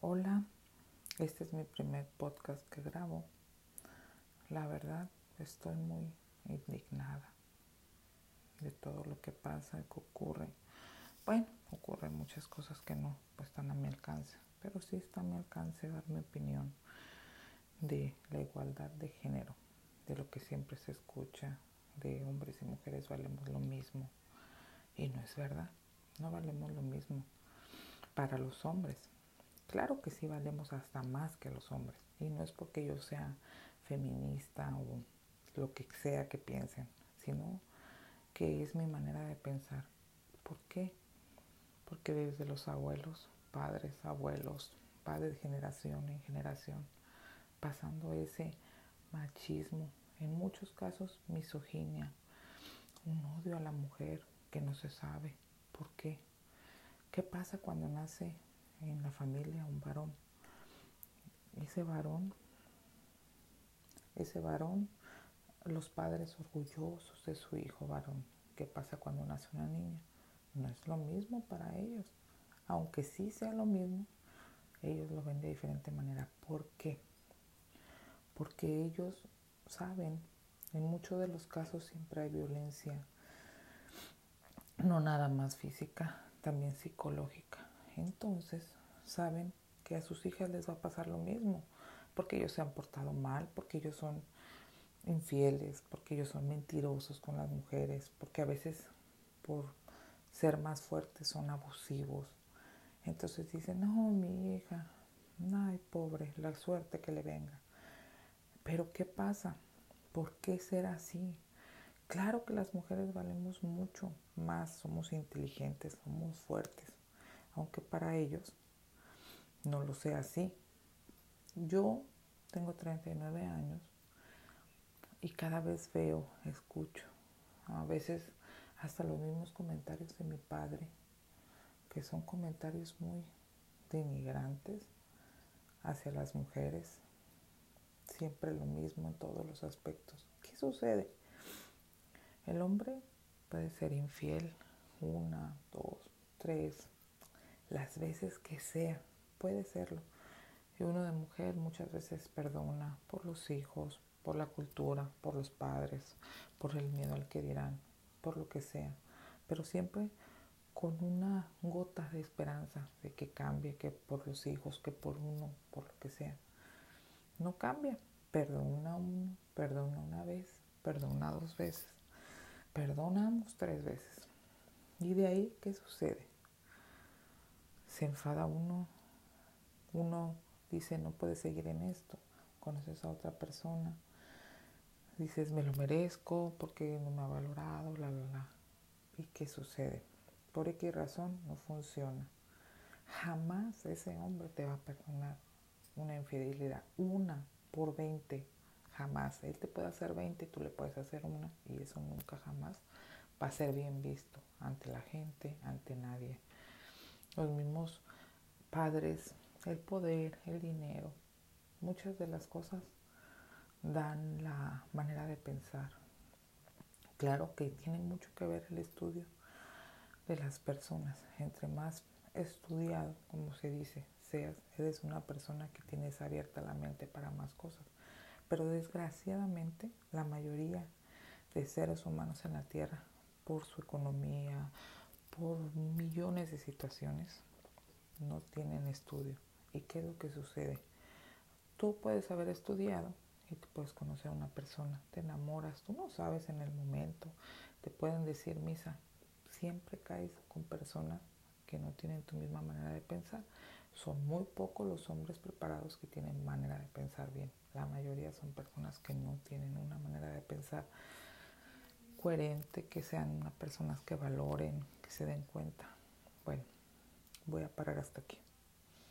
Hola, este es mi primer podcast que grabo. La verdad, estoy muy indignada de todo lo que pasa que ocurre. Bueno, ocurren muchas cosas que no están a mi alcance, pero sí está a mi alcance dar mi opinión de la igualdad de género, de lo que siempre se escucha, de hombres y mujeres valemos lo mismo. Y no es verdad, no valemos lo mismo para los hombres Claro que sí valemos hasta más que los hombres. Y no es porque yo sea feminista o lo que sea que piensen, sino que es mi manera de pensar. ¿Por qué? Porque desde los abuelos, padres, abuelos, padres de generación en generación, pasando ese machismo, en muchos casos misoginia, un odio a la mujer que no se sabe. ¿Por qué? ¿Qué pasa cuando nace en la familia un varón. Ese varón, ese varón, los padres orgullosos de su hijo varón. ¿Qué pasa cuando nace una niña? No es lo mismo para ellos. Aunque sí sea lo mismo, ellos lo ven de diferente manera. ¿Por qué? Porque ellos saben, en muchos de los casos siempre hay violencia, no nada más física, también psicológica entonces saben que a sus hijas les va a pasar lo mismo, porque ellos se han portado mal, porque ellos son infieles, porque ellos son mentirosos con las mujeres, porque a veces por ser más fuertes son abusivos. Entonces dicen, no, mi hija, ay, pobre, la suerte que le venga. Pero ¿qué pasa? ¿Por qué ser así? Claro que las mujeres valemos mucho más, somos inteligentes, somos fuertes, aunque para ellos no lo sea así. Yo tengo 39 años y cada vez veo, escucho, a veces hasta los mismos comentarios de mi padre, que son comentarios muy denigrantes hacia las mujeres, siempre lo mismo en todos los aspectos. ¿Qué sucede? El hombre puede ser infiel una, dos, tres, las veces que sea, puede serlo. Y uno de mujer muchas veces perdona por los hijos, por la cultura, por los padres, por el miedo al que dirán, por lo que sea, pero siempre con una gota de esperanza de que cambie, que por los hijos, que por uno, por lo que sea. No cambia, perdona uno, perdona una vez, perdona dos veces, perdonamos tres veces. ¿Y de ahí qué sucede? Se enfada uno, uno dice no puede seguir en esto, conoces a otra persona, dices me lo merezco porque no me ha valorado, la, la, la. ¿Y qué sucede? Por qué razón no funciona. Jamás ese hombre te va a perdonar una infidelidad, una por 20, jamás. Él te puede hacer 20, tú le puedes hacer una y eso nunca jamás va a ser bien visto ante la gente, ante nadie los mismos padres, el poder, el dinero, muchas de las cosas dan la manera de pensar. Claro que tiene mucho que ver el estudio de las personas. Entre más estudiado, como se dice, seas, eres una persona que tienes abierta la mente para más cosas. Pero desgraciadamente la mayoría de seres humanos en la Tierra, por su economía, por millones de situaciones no tienen estudio. ¿Y qué es lo que sucede? Tú puedes haber estudiado y te puedes conocer a una persona, te enamoras, tú no sabes en el momento, te pueden decir misa, siempre caes con personas que no tienen tu misma manera de pensar. Son muy pocos los hombres preparados que tienen manera de pensar bien. La mayoría son personas que no tienen una manera de pensar coherente, que sean unas personas que valoren, que se den cuenta. Bueno, voy a parar hasta aquí.